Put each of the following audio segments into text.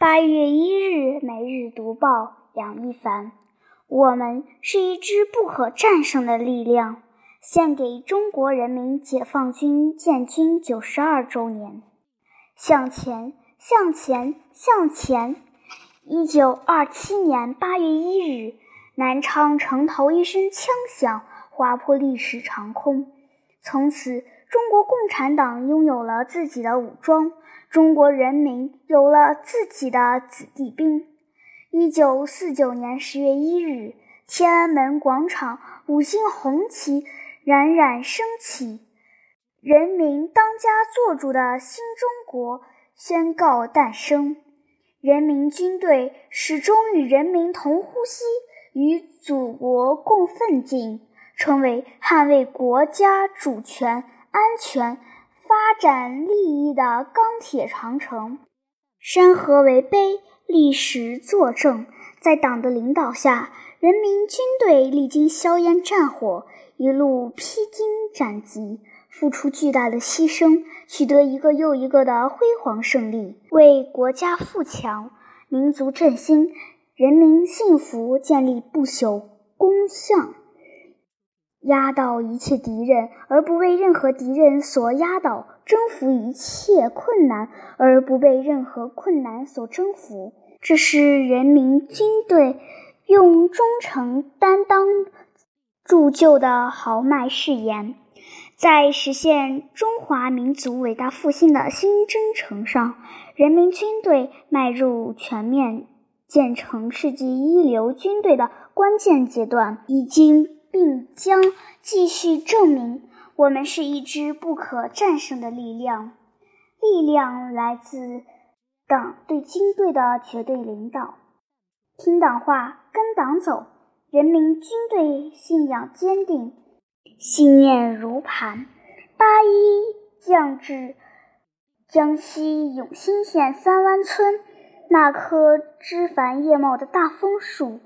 八月一日，每日读报，杨一凡。我们是一支不可战胜的力量。献给中国人民解放军建军九十二周年。向前，向前，向前！一九二七年八月一日，南昌城头一声枪响，划破历史长空。从此，中国共产党拥有了自己的武装，中国人民有了自己的子弟兵。一九四九年十月一日，天安门广场五星红旗。冉冉升起，人民当家作主的新中国宣告诞生。人民军队始终与人民同呼吸，与祖国共奋进，成为捍卫国家主权、安全、发展利益的钢铁长城。山河为碑，历史作证，在党的领导下，人民军队历经硝烟战火。一路披荆斩棘，付出巨大的牺牲，取得一个又一个的辉煌胜利，为国家富强、民族振兴、人民幸福建立不朽功效。压倒一切敌人，而不为任何敌人所压倒；征服一切困难，而不被任何困难所征服。这是人民军队用忠诚担当。铸就的豪迈誓言，在实现中华民族伟大复兴的新征程上，人民军队迈入全面建成世界一流军队的关键阶段，已经并将继续证明我们是一支不可战胜的力量。力量来自党对军队的绝对领导，听党话，跟党走。人民军队信仰坚定，信念如磐。八一降至江西永新县三湾村，那棵枝繁叶茂的大枫树，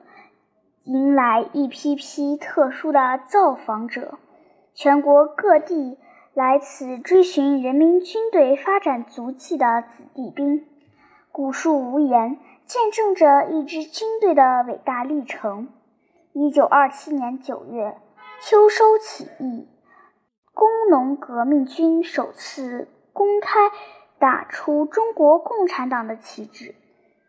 迎来一批批特殊的造访者。全国各地来此追寻人民军队发展足迹的子弟兵，古树无言，见证着一支军队的伟大历程。一九二七年九月，秋收起义，工农革命军首次公开打出中国共产党的旗帜。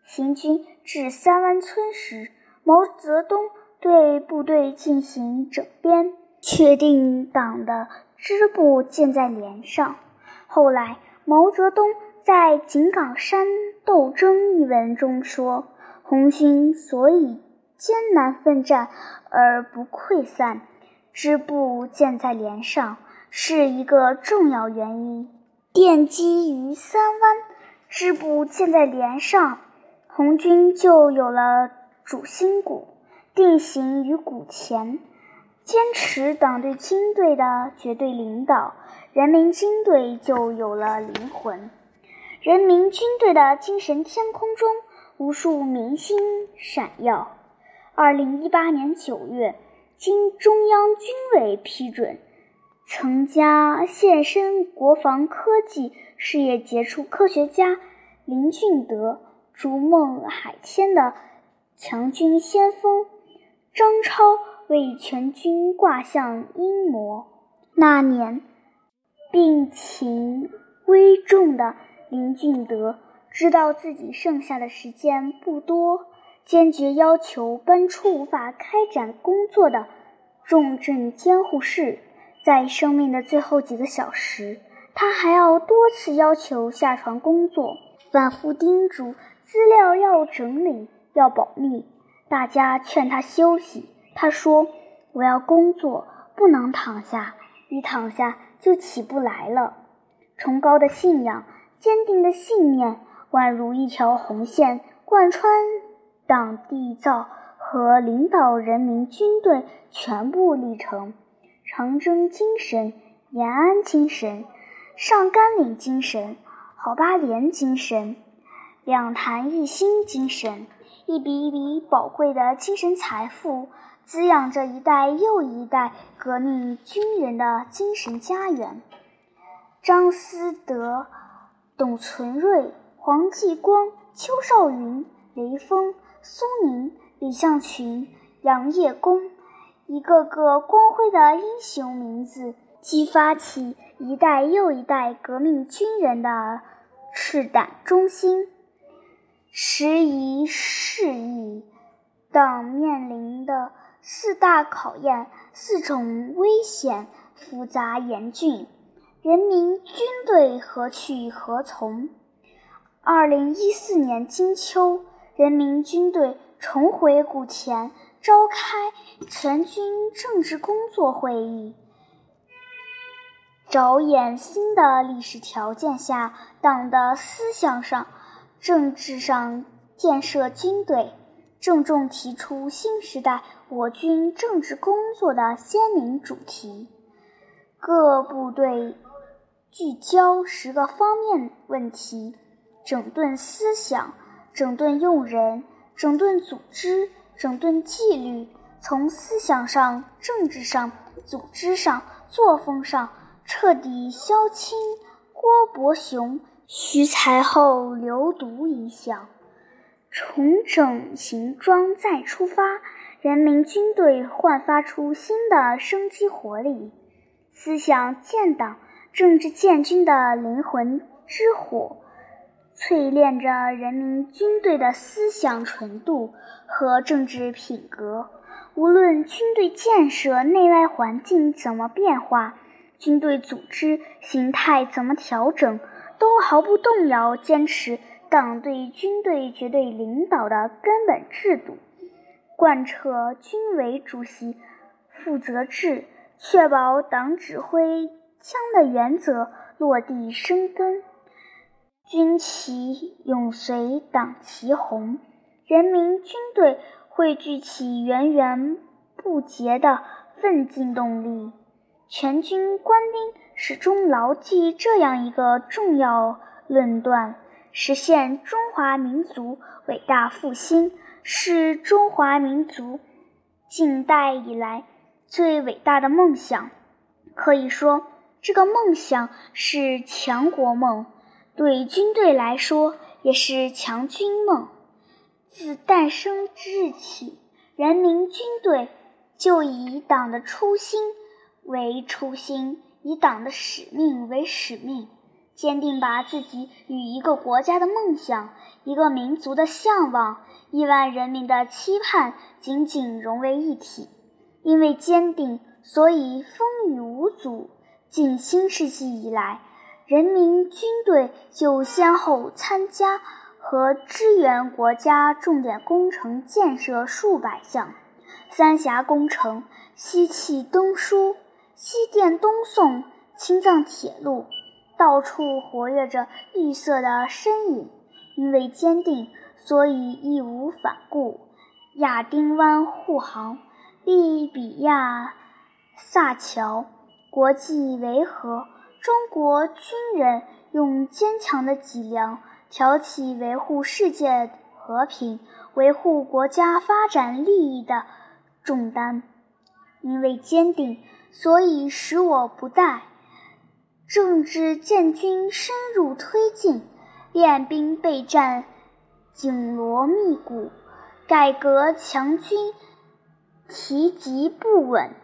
行军至三湾村时，毛泽东对部队进行整编，确定党的支部建在连上。后来，毛泽东在《井冈山斗争》一文中说：“红军所以。”艰难奋战而不溃散，支部建在连上是一个重要原因。奠基于三湾，支部建在连上，红军就有了主心骨，定型于骨前。坚持党对军队的绝对领导，人民军队就有了灵魂。人民军队的精神天空中，无数明星闪耀。二零一八年九月，经中央军委批准，曾加现身国防科技事业杰出科学家林俊德、逐梦海天的强军先锋张超为全军挂上英模。那年，病情危重的林俊德知道自己剩下的时间不多。坚决要求搬出无法开展工作的重症监护室，在生命的最后几个小时，他还要多次要求下床工作，反复叮嘱资料要整理、要保密。大家劝他休息，他说：“我要工作，不能躺下，一躺下就起不来了。”崇高的信仰、坚定的信念，宛如一条红线，贯穿。党缔造和领导人民军队全部历程，长征精神、延安精神、上甘岭精神、好八连精神、两弹一星精神，一笔一笔宝贵的精神财富，滋养着一代又一代革命军人的精神家园。张思德、董存瑞、黄继光。邱少云、雷锋、苏宁、李向群、杨业功，一个个光辉的英雄名字，激发起一代又一代革命军人的赤胆忠心。时移世易，党面临的四大考验、四种危险，复杂严峻。人民军队何去何从？二零一四年金秋，人民军队重回古田，召开全军政治工作会议，着眼新的历史条件下党的思想上、政治上建设军队，郑重提出新时代我军政治工作的鲜明主题。各部队。聚焦十个方面问题：整顿思想、整顿用人、整顿组织、整顿纪律。从思想上、政治上、组织上、作风上彻底消清郭伯雄、徐才厚流毒影响，重整行装再出发，人民军队焕发出新的生机活力。思想建党。政治建军的灵魂之火，淬炼着人民军队的思想纯度和政治品格。无论军队建设内外环境怎么变化，军队组织形态怎么调整，都毫不动摇坚持党对军队绝对领导的根本制度，贯彻军委主席负责制，确保党指挥。枪的原则落地生根，军旗永随党旗红，人民军队汇聚起源源不竭的奋进动力。全军官兵始终牢记这样一个重要论断：实现中华民族伟大复兴，是中华民族近代以来最伟大的梦想。可以说。这个梦想是强国梦，对军队来说也是强军梦。自诞生之日起，人民军队就以党的初心为初心，以党的使命为使命，坚定把自己与一个国家的梦想、一个民族的向往、亿万人民的期盼紧紧融为一体。因为坚定，所以风雨无阻。近新世纪以来，人民军队就先后参加和支援国家重点工程建设数百项，三峡工程、西气东输、西电东送、青藏铁路，到处活跃着绿色的身影。因为坚定，所以义无反顾。亚丁湾护航、利比亚萨桥。国际维和，中国军人用坚强的脊梁挑起维护世界和平、维护国家发展利益的重担。因为坚定，所以使我不怠。政治建军深入推进，练兵备战紧锣密鼓，改革强军提及不稳。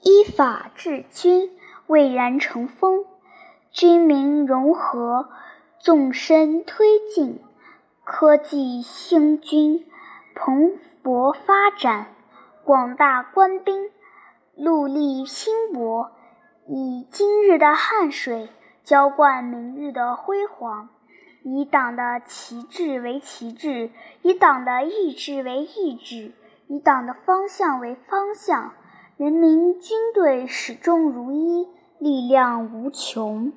依法治军，蔚然成风；军民融合，纵深推进；科技兴军，蓬勃发展；广大官兵，戮力拼搏，以今日的汗水浇灌明日的辉煌；以党的旗帜为旗帜，以党的意志为意志，以党的方向为方向。人民军队始终如一，力量无穷。